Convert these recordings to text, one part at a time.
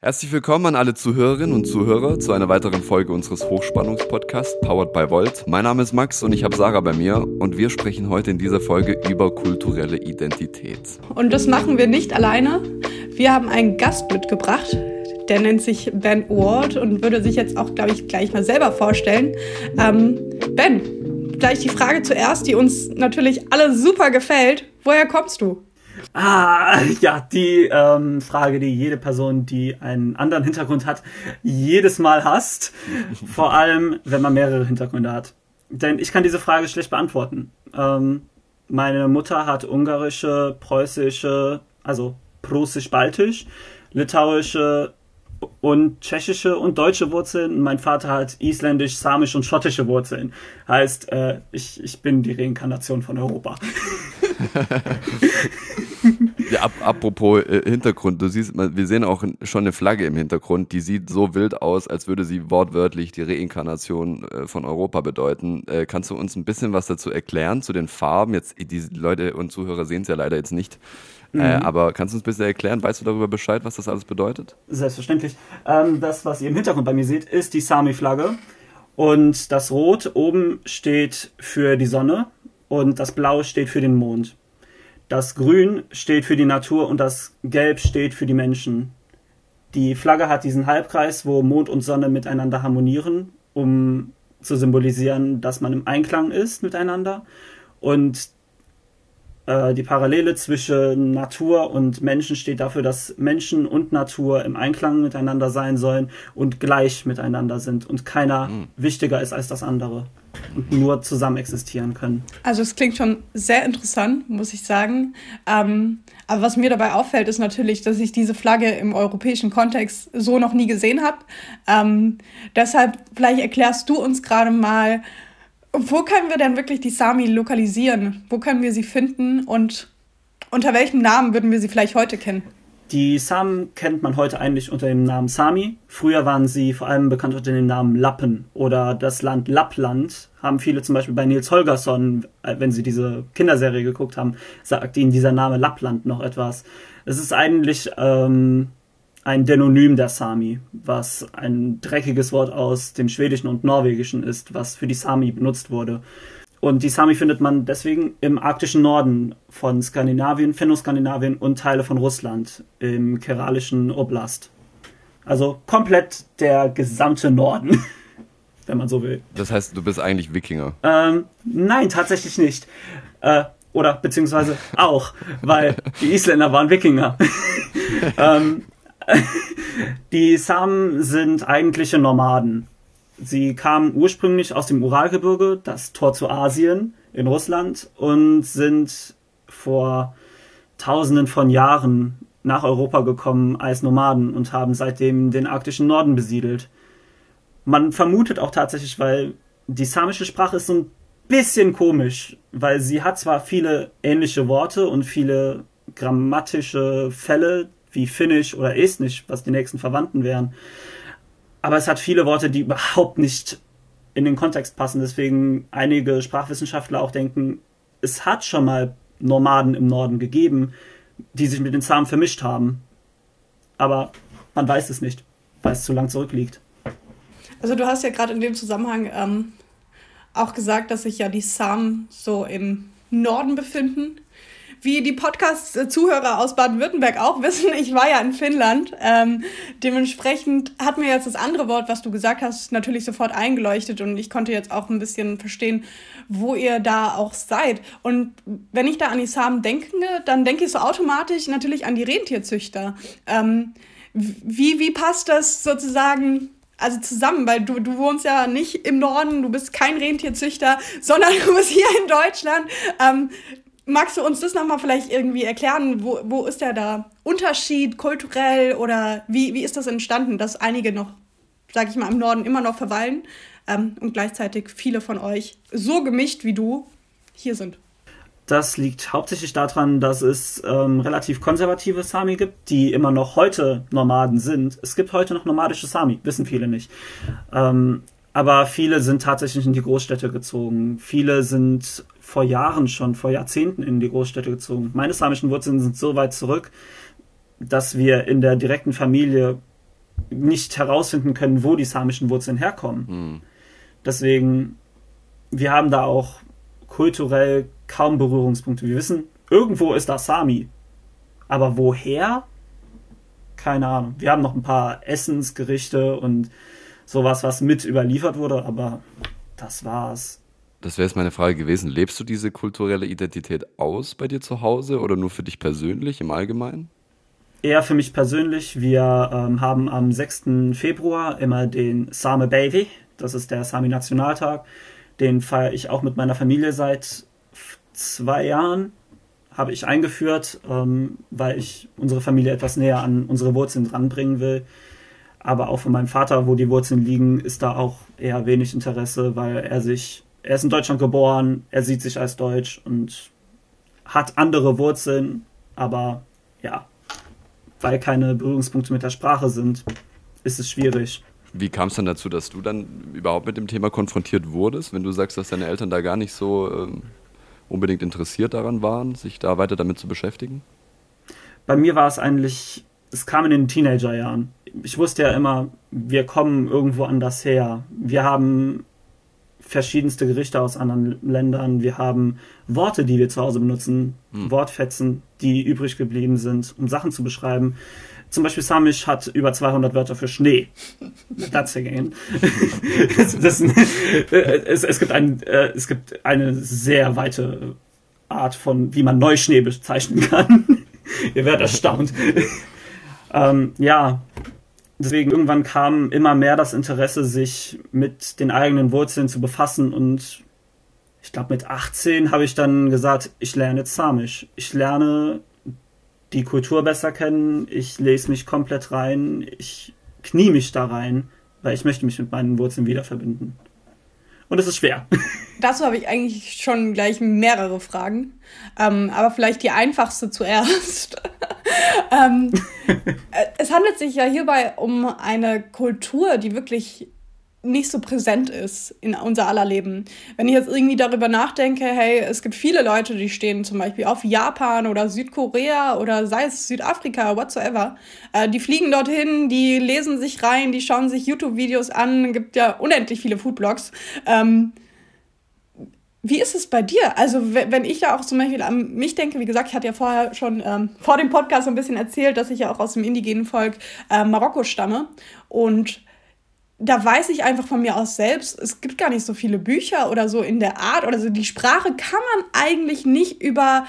Herzlich willkommen an alle Zuhörerinnen und Zuhörer zu einer weiteren Folge unseres Hochspannungspodcasts Powered by Volt. Mein Name ist Max und ich habe Sarah bei mir und wir sprechen heute in dieser Folge über kulturelle Identität. Und das machen wir nicht alleine. Wir haben einen Gast mitgebracht, der nennt sich Ben Ward und würde sich jetzt auch, glaube ich, gleich mal selber vorstellen. Ähm, ben, gleich die Frage zuerst, die uns natürlich alle super gefällt. Woher kommst du? Ah, ja, die ähm, Frage, die jede Person, die einen anderen Hintergrund hat, jedes Mal hasst. Vor allem, wenn man mehrere Hintergründe hat. Denn ich kann diese Frage schlecht beantworten. Ähm, meine Mutter hat ungarische, preußische, also prussisch-baltisch, litauische und tschechische und deutsche Wurzeln. Mein Vater hat isländisch, samisch und schottische Wurzeln. Heißt, äh, ich, ich bin die Reinkarnation von Europa. ja, ap apropos äh, Hintergrund, du siehst, wir sehen auch schon eine Flagge im Hintergrund, die sieht so wild aus, als würde sie wortwörtlich die Reinkarnation äh, von Europa bedeuten. Äh, kannst du uns ein bisschen was dazu erklären, zu den Farben? Jetzt, die Leute und Zuhörer sehen es ja leider jetzt nicht. Äh, mhm. Äh, aber kannst du uns ein bisschen erklären, weißt du darüber Bescheid, was das alles bedeutet? Selbstverständlich. Ähm, das, was ihr im Hintergrund bei mir seht, ist die Sami-Flagge. Und das Rot oben steht für die Sonne und das Blau steht für den Mond. Das Grün steht für die Natur und das Gelb steht für die Menschen. Die Flagge hat diesen Halbkreis, wo Mond und Sonne miteinander harmonieren, um zu symbolisieren, dass man im Einklang ist miteinander. Und äh, die Parallele zwischen Natur und Menschen steht dafür, dass Menschen und Natur im Einklang miteinander sein sollen und gleich miteinander sind und keiner mhm. wichtiger ist als das andere nur zusammen existieren können. Also es klingt schon sehr interessant, muss ich sagen. Ähm, aber was mir dabei auffällt, ist natürlich, dass ich diese Flagge im europäischen Kontext so noch nie gesehen habe. Ähm, deshalb vielleicht erklärst du uns gerade mal, wo können wir denn wirklich die Sami lokalisieren? Wo können wir sie finden und unter welchem Namen würden wir sie vielleicht heute kennen? Die Samen kennt man heute eigentlich unter dem Namen Sami. Früher waren sie vor allem bekannt unter dem Namen Lappen oder das Land Lappland. Haben viele zum Beispiel bei Nils Holgersson, äh, wenn sie diese Kinderserie geguckt haben, sagt ihnen dieser Name Lappland noch etwas. Es ist eigentlich ähm, ein Denonym der Sami, was ein dreckiges Wort aus dem Schwedischen und Norwegischen ist, was für die Sami benutzt wurde. Und die Sami findet man deswegen im arktischen Norden von Skandinavien, Fennoskandinavien und Teile von Russland im keralischen Oblast. Also komplett der gesamte Norden, wenn man so will. Das heißt, du bist eigentlich Wikinger? Ähm, nein, tatsächlich nicht. Äh, oder beziehungsweise auch, weil die Isländer waren Wikinger. ähm, die Samen sind eigentliche Nomaden. Sie kamen ursprünglich aus dem Uralgebirge, das Tor zu Asien in Russland, und sind vor Tausenden von Jahren nach Europa gekommen als Nomaden und haben seitdem den arktischen Norden besiedelt. Man vermutet auch tatsächlich, weil die samische Sprache ist so ein bisschen komisch, weil sie hat zwar viele ähnliche Worte und viele grammatische Fälle, wie Finnisch oder Estnisch, was die nächsten Verwandten wären. Aber es hat viele Worte, die überhaupt nicht in den Kontext passen. Deswegen einige Sprachwissenschaftler auch denken, es hat schon mal Nomaden im Norden gegeben, die sich mit den Samen vermischt haben. Aber man weiß es nicht, weil es zu lang zurückliegt. Also du hast ja gerade in dem Zusammenhang ähm, auch gesagt, dass sich ja die Samen so im Norden befinden wie die Podcast-Zuhörer aus Baden-Württemberg auch wissen, ich war ja in Finnland. Ähm, dementsprechend hat mir jetzt das andere Wort, was du gesagt hast, natürlich sofort eingeleuchtet und ich konnte jetzt auch ein bisschen verstehen, wo ihr da auch seid. Und wenn ich da an die Samen denke, dann denke ich so automatisch natürlich an die Rentierzüchter. Ähm, wie, wie passt das sozusagen also zusammen, weil du, du wohnst ja nicht im Norden, du bist kein Rentierzüchter, sondern du bist hier in Deutschland. Ähm, Magst du uns das nochmal vielleicht irgendwie erklären? Wo, wo ist der da Unterschied kulturell oder wie, wie ist das entstanden, dass einige noch, sag ich mal, im Norden immer noch verweilen ähm, und gleichzeitig viele von euch so gemischt wie du hier sind? Das liegt hauptsächlich daran, dass es ähm, relativ konservative Sami gibt, die immer noch heute Nomaden sind. Es gibt heute noch nomadische Sami, wissen viele nicht. Ähm, aber viele sind tatsächlich in die Großstädte gezogen. Viele sind vor Jahren schon, vor Jahrzehnten in die Großstädte gezogen. Meine samischen Wurzeln sind so weit zurück, dass wir in der direkten Familie nicht herausfinden können, wo die samischen Wurzeln herkommen. Hm. Deswegen, wir haben da auch kulturell kaum Berührungspunkte. Wir wissen, irgendwo ist da Sami. Aber woher? Keine Ahnung. Wir haben noch ein paar Essensgerichte und sowas, was mit überliefert wurde, aber das war's. Das wäre jetzt meine Frage gewesen. Lebst du diese kulturelle Identität aus bei dir zu Hause oder nur für dich persönlich im Allgemeinen? Eher für mich persönlich. Wir ähm, haben am 6. Februar immer den Same Baby. Das ist der Sami-Nationaltag. Den feiere ich auch mit meiner Familie seit zwei Jahren. Habe ich eingeführt, ähm, weil ich unsere Familie etwas näher an unsere Wurzeln dranbringen will. Aber auch von meinem Vater, wo die Wurzeln liegen, ist da auch eher wenig Interesse, weil er sich, er ist in Deutschland geboren, er sieht sich als Deutsch und hat andere Wurzeln, aber ja, weil keine Berührungspunkte mit der Sprache sind, ist es schwierig. Wie kam es dann dazu, dass du dann überhaupt mit dem Thema konfrontiert wurdest, wenn du sagst, dass deine Eltern da gar nicht so ähm, unbedingt interessiert daran waren, sich da weiter damit zu beschäftigen? Bei mir war es eigentlich, es kam in den Teenagerjahren. Ich wusste ja immer, wir kommen irgendwo anders her. Wir haben verschiedenste Gerichte aus anderen Ländern. Wir haben Worte, die wir zu Hause benutzen, hm. Wortfetzen, die übrig geblieben sind, um Sachen zu beschreiben. Zum Beispiel Samisch hat über 200 Wörter für Schnee. That's again. das, das, es, es, gibt ein, äh, es gibt eine sehr weite Art von, wie man Neuschnee bezeichnen kann. Ihr werdet erstaunt. Ähm, ja, deswegen irgendwann kam immer mehr das Interesse, sich mit den eigenen Wurzeln zu befassen und ich glaube mit 18 habe ich dann gesagt, ich lerne Samisch. Ich lerne die Kultur besser kennen, ich lese mich komplett rein, ich knie mich da rein, weil ich möchte mich mit meinen Wurzeln wieder verbinden. Und es ist schwer. Dazu habe ich eigentlich schon gleich mehrere Fragen, ähm, aber vielleicht die einfachste zuerst. ähm, äh, es handelt sich ja hierbei um eine Kultur, die wirklich nicht so präsent ist in unser aller Leben. Wenn ich jetzt irgendwie darüber nachdenke, hey, es gibt viele Leute, die stehen zum Beispiel auf Japan oder Südkorea oder sei es Südafrika, whatsoever. Äh, die fliegen dorthin, die lesen sich rein, die schauen sich YouTube-Videos an, gibt ja unendlich viele Foodblogs. Ähm, wie ist es bei dir? Also, wenn ich ja auch zum Beispiel an mich denke, wie gesagt, ich hatte ja vorher schon ähm, vor dem Podcast so ein bisschen erzählt, dass ich ja auch aus dem indigenen Volk äh, Marokko stamme. Und da weiß ich einfach von mir aus selbst, es gibt gar nicht so viele Bücher oder so in der Art oder so. Die Sprache kann man eigentlich nicht über,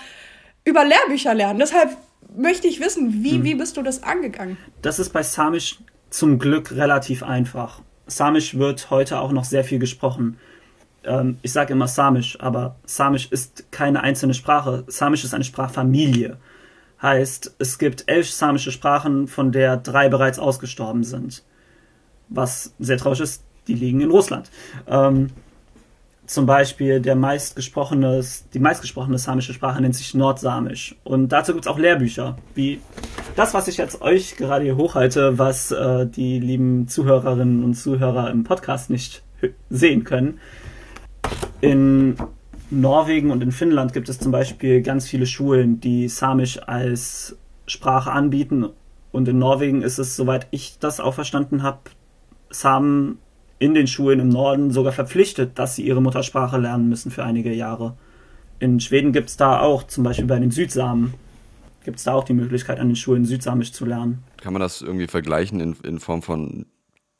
über Lehrbücher lernen. Deshalb möchte ich wissen, wie, hm. wie bist du das angegangen? Das ist bei Samisch zum Glück relativ einfach. Samisch wird heute auch noch sehr viel gesprochen. Ähm, ich sage immer Samisch, aber Samisch ist keine einzelne Sprache. Samisch ist eine Sprachfamilie. Heißt, es gibt elf samische Sprachen, von der drei bereits ausgestorben sind was sehr traurig ist, die liegen in Russland. Ähm, zum Beispiel der meistgesprochene, die meistgesprochene samische Sprache nennt sich Nordsamisch. Und dazu gibt es auch Lehrbücher, wie das, was ich jetzt euch gerade hier hochhalte, was äh, die lieben Zuhörerinnen und Zuhörer im Podcast nicht sehen können. In Norwegen und in Finnland gibt es zum Beispiel ganz viele Schulen, die Samisch als Sprache anbieten. Und in Norwegen ist es, soweit ich das auch verstanden habe, Samen in den Schulen im Norden sogar verpflichtet, dass sie ihre Muttersprache lernen müssen für einige Jahre. In Schweden gibt es da auch, zum Beispiel bei den Südsamen, gibt es da auch die Möglichkeit, an den Schulen Südsamisch zu lernen. Kann man das irgendwie vergleichen in, in Form von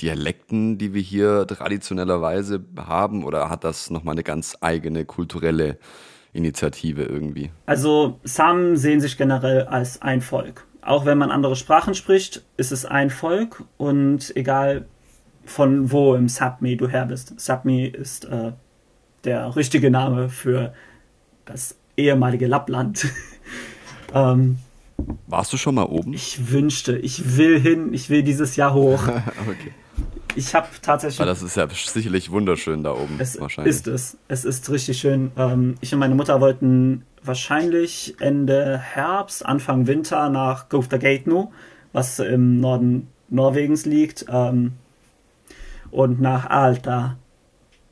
Dialekten, die wir hier traditionellerweise haben, oder hat das nochmal eine ganz eigene kulturelle Initiative irgendwie? Also Samen sehen sich generell als ein Volk. Auch wenn man andere Sprachen spricht, ist es ein Volk und egal von wo im Sapmi du her bist. Sapmi ist äh, der richtige Name für das ehemalige Lappland. ähm, Warst du schon mal oben? Ich wünschte, ich will hin, ich will dieses Jahr hoch. okay. Ich habe tatsächlich. Aber das ist ja sicherlich wunderschön da oben. Es wahrscheinlich. ist es. Es ist richtig schön. Ähm, ich und meine Mutter wollten wahrscheinlich Ende Herbst, Anfang Winter nach Gauftagate was im Norden Norwegens liegt. Ähm, und nach Alta,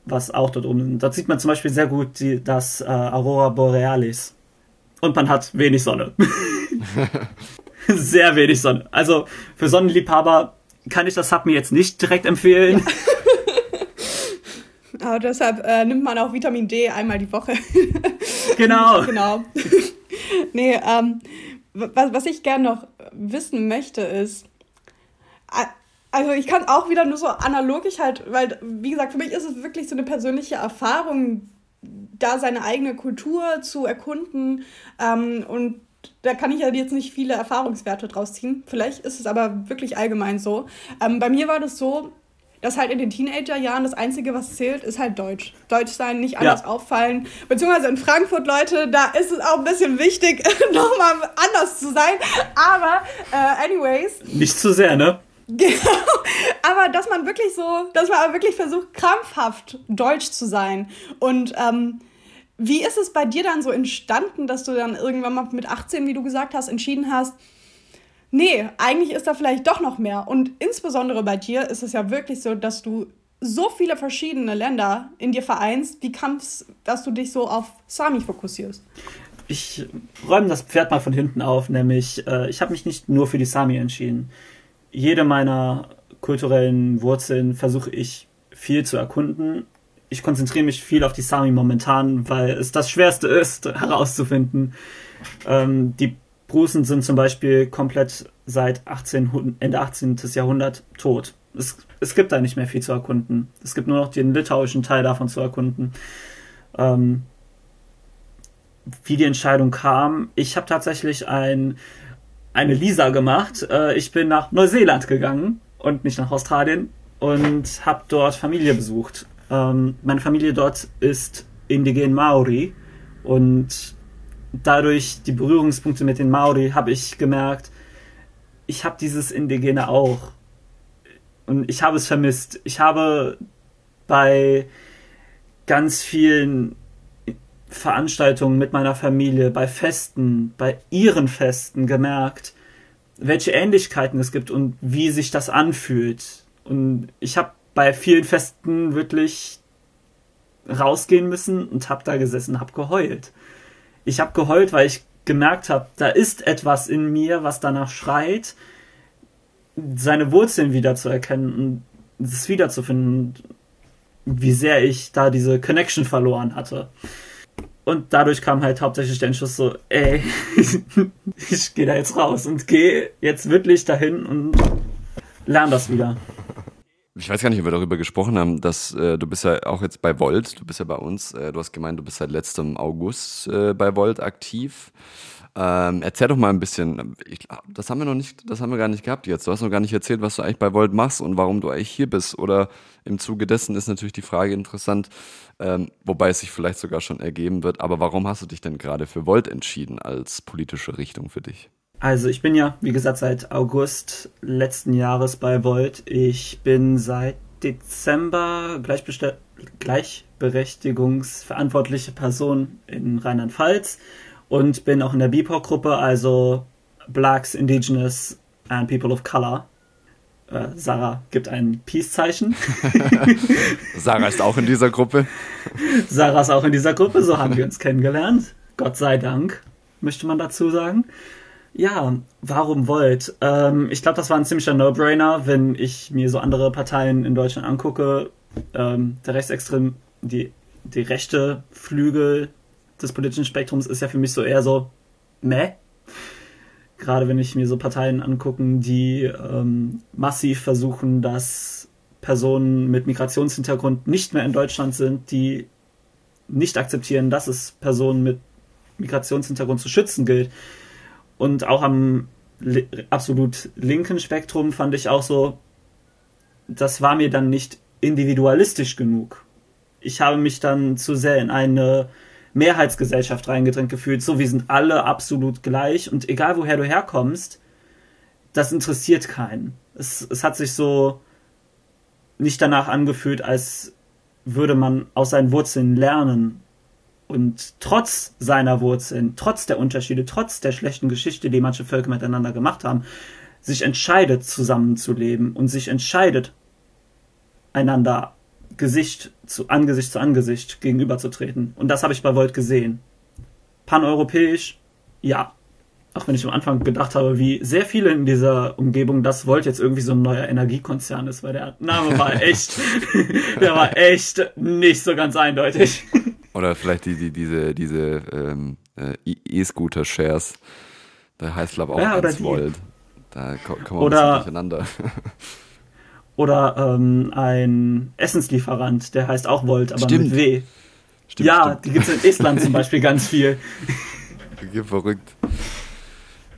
was auch dort ist. Dort sieht man zum Beispiel sehr gut die, das äh, Aurora Borealis. Und man hat wenig Sonne. sehr wenig Sonne. Also für Sonnenliebhaber kann ich das Sub mir jetzt nicht direkt empfehlen. Ja. Aber deshalb äh, nimmt man auch Vitamin D einmal die Woche. Genau. genau. nee, ähm, was, was ich gerne noch wissen möchte ist, also ich kann auch wieder nur so analogisch halt, weil, wie gesagt, für mich ist es wirklich so eine persönliche Erfahrung, da seine eigene Kultur zu erkunden ähm, und da kann ich ja jetzt nicht viele Erfahrungswerte draus ziehen. Vielleicht ist es aber wirklich allgemein so. Ähm, bei mir war das so, dass halt in den Teenagerjahren das Einzige, was zählt, ist halt Deutsch. Deutsch sein, nicht anders ja. auffallen. Beziehungsweise in Frankfurt, Leute, da ist es auch ein bisschen wichtig, nochmal anders zu sein. Aber, äh, anyways. Nicht zu sehr, ne? Genau. Aber dass man wirklich so, dass man aber wirklich versucht, krampfhaft deutsch zu sein. Und ähm, wie ist es bei dir dann so entstanden, dass du dann irgendwann mal mit 18, wie du gesagt hast, entschieden hast, nee, eigentlich ist da vielleicht doch noch mehr. Und insbesondere bei dir ist es ja wirklich so, dass du so viele verschiedene Länder in dir vereinst. Wie kam dass du dich so auf Sami fokussierst? Ich räume das Pferd mal von hinten auf, nämlich äh, ich habe mich nicht nur für die Sami entschieden. Jede meiner kulturellen Wurzeln versuche ich viel zu erkunden. Ich konzentriere mich viel auf die Sami momentan, weil es das Schwerste ist, herauszufinden. Ähm, die Prußen sind zum Beispiel komplett seit 18, Ende 18. Jahrhundert tot. Es, es gibt da nicht mehr viel zu erkunden. Es gibt nur noch den litauischen Teil davon zu erkunden. Ähm, wie die Entscheidung kam, ich habe tatsächlich ein, eine Lisa gemacht. Äh, ich bin nach Neuseeland gegangen und nicht nach Australien und habe dort Familie besucht. Ähm, meine Familie dort ist indigen Maori und dadurch die Berührungspunkte mit den Maori habe ich gemerkt, ich habe dieses Indigene auch. Und ich habe es vermisst. Ich habe bei ganz vielen Veranstaltungen mit meiner Familie, bei Festen, bei ihren Festen gemerkt, welche Ähnlichkeiten es gibt und wie sich das anfühlt. Und ich habe bei vielen Festen wirklich rausgehen müssen und habe da gesessen, habe geheult ich habe geheult, weil ich gemerkt habe, da ist etwas in mir, was danach schreit, seine Wurzeln wiederzuerkennen und es wiederzufinden, wie sehr ich da diese Connection verloren hatte. Und dadurch kam halt hauptsächlich der Entschluss so, ey, ich gehe da jetzt raus und gehe jetzt wirklich dahin und lerne das wieder ich weiß gar nicht, ob wir darüber gesprochen haben, dass äh, du bist ja auch jetzt bei Volt, du bist ja bei uns, äh, du hast gemeint, du bist seit letztem August äh, bei Volt aktiv. Ähm, erzähl doch mal ein bisschen, ich, das haben wir noch nicht, das haben wir gar nicht gehabt jetzt. Du hast noch gar nicht erzählt, was du eigentlich bei Volt machst und warum du eigentlich hier bist. Oder im Zuge dessen ist natürlich die Frage interessant, ähm, wobei es sich vielleicht sogar schon ergeben wird, aber warum hast du dich denn gerade für Volt entschieden als politische Richtung für dich? Also ich bin ja, wie gesagt, seit August letzten Jahres bei Volt. Ich bin seit Dezember gleichberechtigungsverantwortliche Person in Rheinland-Pfalz und bin auch in der BIPOC-Gruppe, also Blacks, Indigenous and People of Color. Äh, Sarah gibt ein Peace-Zeichen. Sarah ist auch in dieser Gruppe. Sarah ist auch in dieser Gruppe, so haben wir uns kennengelernt. Gott sei Dank, möchte man dazu sagen. Ja, warum Volt? Ähm, ich glaube, das war ein ziemlicher No-Brainer, wenn ich mir so andere Parteien in Deutschland angucke. Ähm, der Rechtsextrem, die, die rechte Flügel des politischen Spektrums ist ja für mich so eher so meh. Gerade wenn ich mir so Parteien angucken, die ähm, massiv versuchen, dass Personen mit Migrationshintergrund nicht mehr in Deutschland sind, die nicht akzeptieren, dass es Personen mit Migrationshintergrund zu schützen gilt und auch am li absolut linken Spektrum fand ich auch so, das war mir dann nicht individualistisch genug. Ich habe mich dann zu sehr in eine Mehrheitsgesellschaft reingedrängt gefühlt, so wir sind alle absolut gleich und egal woher du herkommst, das interessiert keinen. Es, es hat sich so nicht danach angefühlt, als würde man aus seinen Wurzeln lernen und trotz seiner Wurzeln, trotz der Unterschiede, trotz der schlechten Geschichte, die manche Völker miteinander gemacht haben, sich entscheidet, zusammenzuleben und sich entscheidet, einander Gesicht zu Angesicht zu Angesicht gegenüberzutreten. Und das habe ich bei Volt gesehen. Paneuropäisch, ja, auch wenn ich am Anfang gedacht habe, wie sehr viele in dieser Umgebung das Volt jetzt irgendwie so ein neuer Energiekonzern ist, weil der Name war echt, der war echt nicht so ganz eindeutig. Oder vielleicht die, die, diese, diese ähm, äh, E-Scooter-Shares. Da heißt glaube auch ja, 1 Volt. Da kommen wir oder, durcheinander. Oder ähm, ein Essenslieferant, der heißt auch Volt, aber stimmt. mit W. Stimmt, ja, stimmt. die gibt es in Estland zum Beispiel ganz viel. Verrückt.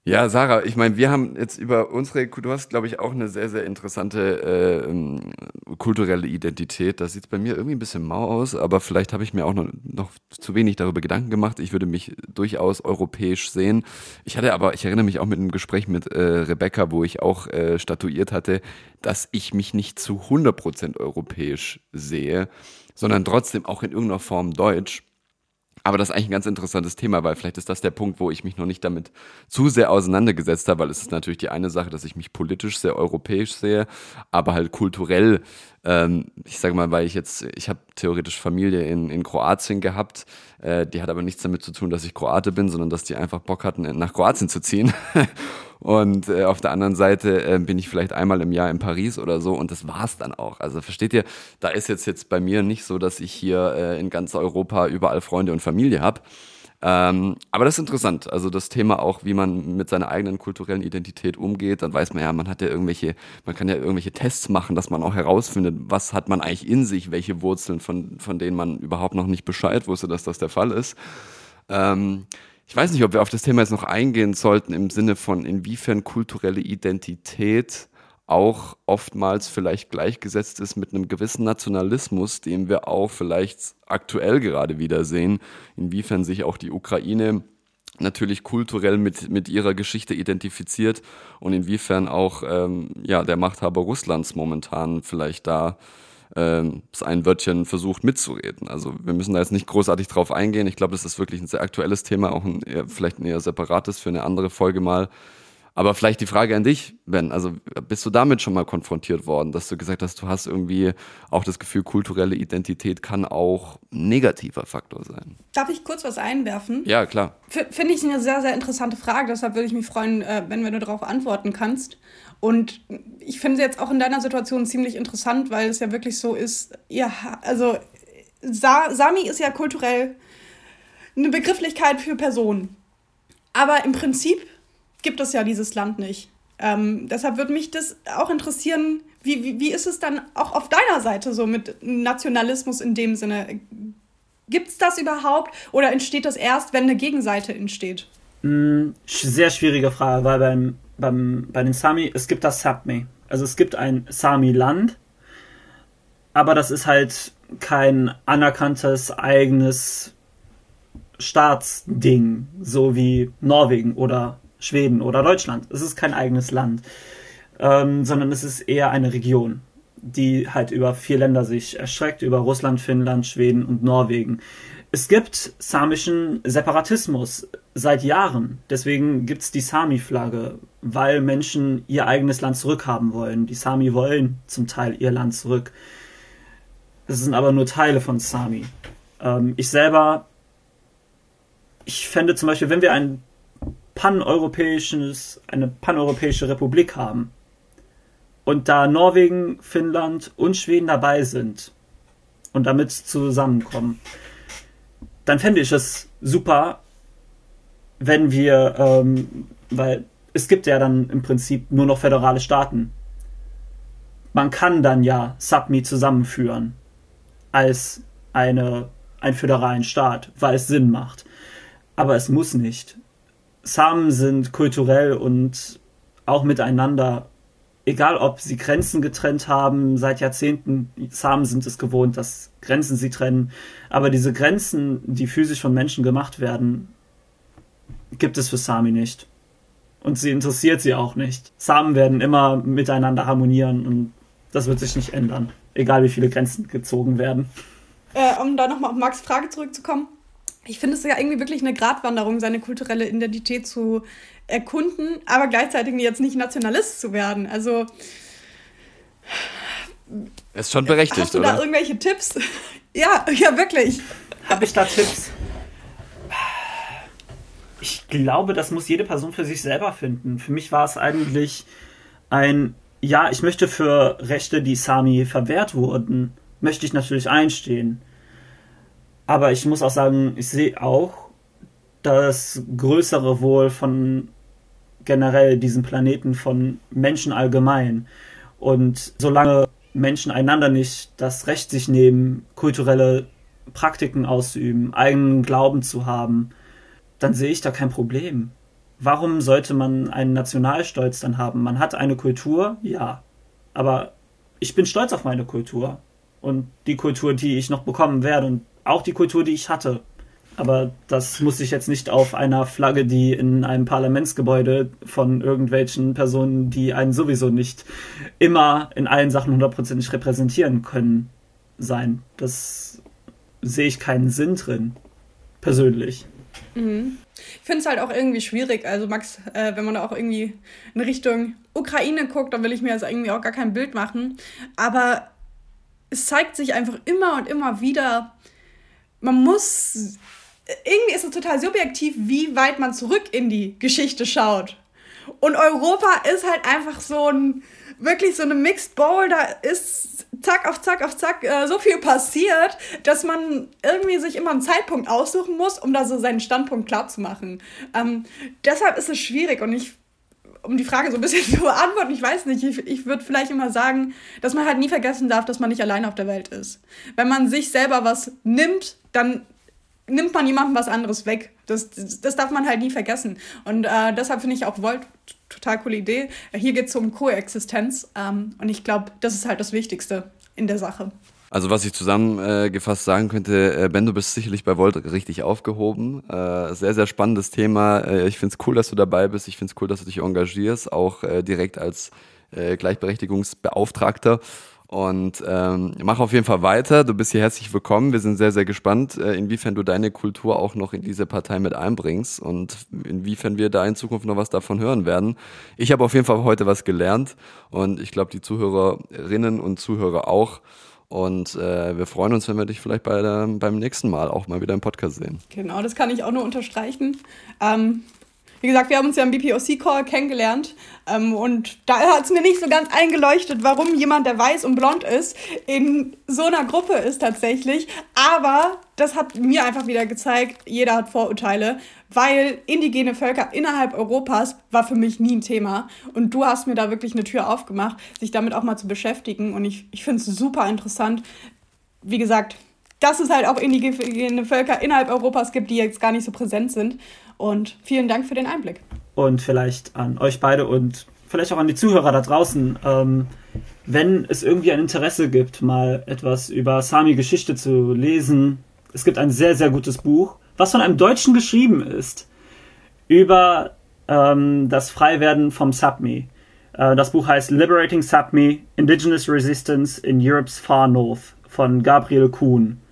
Ja, Sarah, ich meine, wir haben jetzt über unsere, du hast, glaube ich, auch eine sehr, sehr interessante äh, ähm, kulturelle Identität. Das sieht bei mir irgendwie ein bisschen mau aus, aber vielleicht habe ich mir auch noch, noch zu wenig darüber Gedanken gemacht. Ich würde mich durchaus europäisch sehen. Ich hatte aber, ich erinnere mich auch mit einem Gespräch mit äh, Rebecca, wo ich auch äh, statuiert hatte, dass ich mich nicht zu 100% europäisch sehe, sondern trotzdem auch in irgendeiner Form deutsch. Aber das ist eigentlich ein ganz interessantes Thema, weil vielleicht ist das der Punkt, wo ich mich noch nicht damit zu sehr auseinandergesetzt habe, weil es ist natürlich die eine Sache, dass ich mich politisch sehr europäisch sehe, aber halt kulturell, ähm, ich sage mal, weil ich jetzt, ich habe theoretisch Familie in, in Kroatien gehabt, äh, die hat aber nichts damit zu tun, dass ich Kroate bin, sondern dass die einfach Bock hatten, nach Kroatien zu ziehen. Und äh, auf der anderen Seite äh, bin ich vielleicht einmal im Jahr in Paris oder so und das war's dann auch. Also versteht ihr, da ist jetzt jetzt bei mir nicht so, dass ich hier äh, in ganz Europa überall Freunde und Familie habe. Ähm, aber das ist interessant. Also das Thema auch, wie man mit seiner eigenen kulturellen Identität umgeht. Dann weiß man ja, man hat ja irgendwelche, man kann ja irgendwelche Tests machen, dass man auch herausfindet, was hat man eigentlich in sich, welche Wurzeln, von, von denen man überhaupt noch nicht Bescheid wusste, dass das der Fall ist. Ähm, ich weiß nicht, ob wir auf das Thema jetzt noch eingehen sollten im Sinne von, inwiefern kulturelle Identität auch oftmals vielleicht gleichgesetzt ist mit einem gewissen Nationalismus, den wir auch vielleicht aktuell gerade wieder sehen, inwiefern sich auch die Ukraine natürlich kulturell mit, mit ihrer Geschichte identifiziert und inwiefern auch ähm, ja, der Machthaber Russlands momentan vielleicht da äh, ein Wörtchen versucht mitzureden. Also wir müssen da jetzt nicht großartig drauf eingehen. Ich glaube, das ist wirklich ein sehr aktuelles Thema, auch ein eher, vielleicht ein eher separates für eine andere Folge mal. Aber vielleicht die Frage an dich, Ben, also bist du damit schon mal konfrontiert worden, dass du gesagt hast, du hast irgendwie auch das Gefühl, kulturelle Identität kann auch ein negativer Faktor sein? Darf ich kurz was einwerfen? Ja, klar. Finde ich eine sehr, sehr interessante Frage, deshalb würde ich mich freuen, äh, wenn du darauf antworten kannst. Und ich finde es jetzt auch in deiner Situation ziemlich interessant, weil es ja wirklich so ist, ja, also Sa Sami ist ja kulturell eine Begrifflichkeit für Personen. Aber im Prinzip gibt es ja dieses Land nicht. Ähm, deshalb würde mich das auch interessieren, wie, wie, wie ist es dann auch auf deiner Seite so mit Nationalismus in dem Sinne? Gibt es das überhaupt oder entsteht das erst, wenn eine Gegenseite entsteht? Mm, sehr schwierige Frage, weil beim beim, bei den Sami, es gibt das Sapmi. Also es gibt ein Sami-Land, aber das ist halt kein anerkanntes eigenes Staatsding, so wie Norwegen oder Schweden oder Deutschland. Es ist kein eigenes Land, ähm, sondern es ist eher eine Region, die halt über vier Länder sich erstreckt, über Russland, Finnland, Schweden und Norwegen. Es gibt samischen Separatismus seit Jahren. Deswegen gibt es die Sami-Flagge, weil Menschen ihr eigenes Land zurückhaben wollen. Die Sami wollen zum Teil ihr Land zurück. Es sind aber nur Teile von Sami. Ähm, ich selber, ich fände zum Beispiel, wenn wir ein paneuropäisches, eine paneuropäische Republik haben und da Norwegen, Finnland und Schweden dabei sind und damit zusammenkommen, dann fände ich es super, wenn wir, ähm, weil es gibt ja dann im Prinzip nur noch föderale Staaten. Man kann dann ja Submi zusammenführen als eine, einen föderalen Staat, weil es Sinn macht. Aber es muss nicht. Samen sind kulturell und auch miteinander egal ob sie Grenzen getrennt haben, seit Jahrzehnten, Samen sind es gewohnt, dass Grenzen sie trennen, aber diese Grenzen, die physisch von Menschen gemacht werden, gibt es für Sami nicht. Und sie interessiert sie auch nicht. Samen werden immer miteinander harmonieren und das wird sich nicht ändern, egal wie viele Grenzen gezogen werden. Äh, um da nochmal auf Max Frage zurückzukommen. Ich finde es ja irgendwie wirklich eine Gratwanderung, seine kulturelle Identität zu erkunden, aber gleichzeitig jetzt nicht Nationalist zu werden. Also. Ist schon berechtigt, Hast du oder? da irgendwelche Tipps? ja, ja, wirklich. Habe ich da Tipps? Ich glaube, das muss jede Person für sich selber finden. Für mich war es eigentlich ein, ja, ich möchte für Rechte, die Sami verwehrt wurden, möchte ich natürlich einstehen. Aber ich muss auch sagen, ich sehe auch das größere Wohl von generell diesem Planeten, von Menschen allgemein. Und solange Menschen einander nicht das Recht sich nehmen, kulturelle Praktiken auszuüben, eigenen Glauben zu haben, dann sehe ich da kein Problem. Warum sollte man einen Nationalstolz dann haben? Man hat eine Kultur, ja. Aber ich bin stolz auf meine Kultur und die Kultur, die ich noch bekommen werde und auch die Kultur, die ich hatte. Aber das muss ich jetzt nicht auf einer Flagge, die in einem Parlamentsgebäude von irgendwelchen Personen, die einen sowieso nicht immer in allen Sachen hundertprozentig repräsentieren können, sein. Das sehe ich keinen Sinn drin. Persönlich. Mhm. Ich finde es halt auch irgendwie schwierig. Also, Max, äh, wenn man da auch irgendwie in Richtung Ukraine guckt, dann will ich mir also irgendwie auch gar kein Bild machen. Aber es zeigt sich einfach immer und immer wieder, man muss. Irgendwie ist es total subjektiv, wie weit man zurück in die Geschichte schaut. Und Europa ist halt einfach so ein, wirklich so eine Mixed Bowl, da ist zack auf zack auf zack äh, so viel passiert, dass man irgendwie sich immer einen Zeitpunkt aussuchen muss, um da so seinen Standpunkt klar zu machen. Ähm, deshalb ist es schwierig und ich um die Frage so ein bisschen zu beantworten, ich weiß nicht, ich, ich würde vielleicht immer sagen, dass man halt nie vergessen darf, dass man nicht allein auf der Welt ist. Wenn man sich selber was nimmt, dann nimmt man jemandem was anderes weg. Das, das, das darf man halt nie vergessen. Und äh, deshalb finde ich auch Volt total coole Idee. Hier geht es um Koexistenz ähm, und ich glaube, das ist halt das Wichtigste in der Sache. Also was ich zusammengefasst sagen könnte, äh, Ben, du bist sicherlich bei Volt richtig aufgehoben. Äh, sehr, sehr spannendes Thema. Äh, ich finde es cool, dass du dabei bist. Ich finde es cool, dass du dich engagierst, auch direkt als Gleichberechtigungsbeauftragter. Und ähm, mach auf jeden Fall weiter. Du bist hier herzlich willkommen. Wir sind sehr, sehr gespannt, inwiefern du deine Kultur auch noch in diese Partei mit einbringst und inwiefern wir da in Zukunft noch was davon hören werden. Ich habe auf jeden Fall heute was gelernt und ich glaube, die Zuhörerinnen und Zuhörer auch. Und äh, wir freuen uns, wenn wir dich vielleicht bei der, beim nächsten Mal auch mal wieder im Podcast sehen. Genau, das kann ich auch nur unterstreichen. Ähm, wie gesagt, wir haben uns ja im BPOC-Call kennengelernt ähm, und da hat es mir nicht so ganz eingeleuchtet, warum jemand, der weiß und blond ist, in so einer Gruppe ist tatsächlich. Aber das hat mir einfach wieder gezeigt, jeder hat Vorurteile, weil indigene Völker innerhalb Europas war für mich nie ein Thema. Und du hast mir da wirklich eine Tür aufgemacht, sich damit auch mal zu beschäftigen. Und ich, ich finde es super interessant. Wie gesagt, dass es halt auch indigene Völker innerhalb Europas gibt, die jetzt gar nicht so präsent sind. Und vielen Dank für den Einblick. Und vielleicht an euch beide und vielleicht auch an die Zuhörer da draußen. Ähm, wenn es irgendwie ein Interesse gibt, mal etwas über Sami-Geschichte zu lesen, es gibt ein sehr, sehr gutes Buch, was von einem Deutschen geschrieben ist, über ähm, das Freiwerden vom Sapmi. Äh, das Buch heißt Liberating Sapmi, Indigenous Resistance in Europe's Far North von Gabriel Kuhn.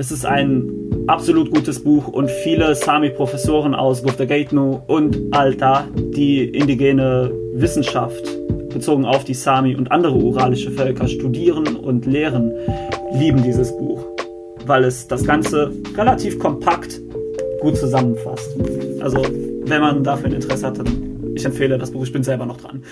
Es ist ein absolut gutes Buch und viele Sami-Professoren aus Guftagatnu und Alta, die indigene Wissenschaft bezogen auf die Sami und andere uralische Völker studieren und lehren, lieben dieses Buch, weil es das Ganze relativ kompakt gut zusammenfasst. Also, wenn man dafür ein Interesse hat, dann ich empfehle das Buch, ich bin selber noch dran.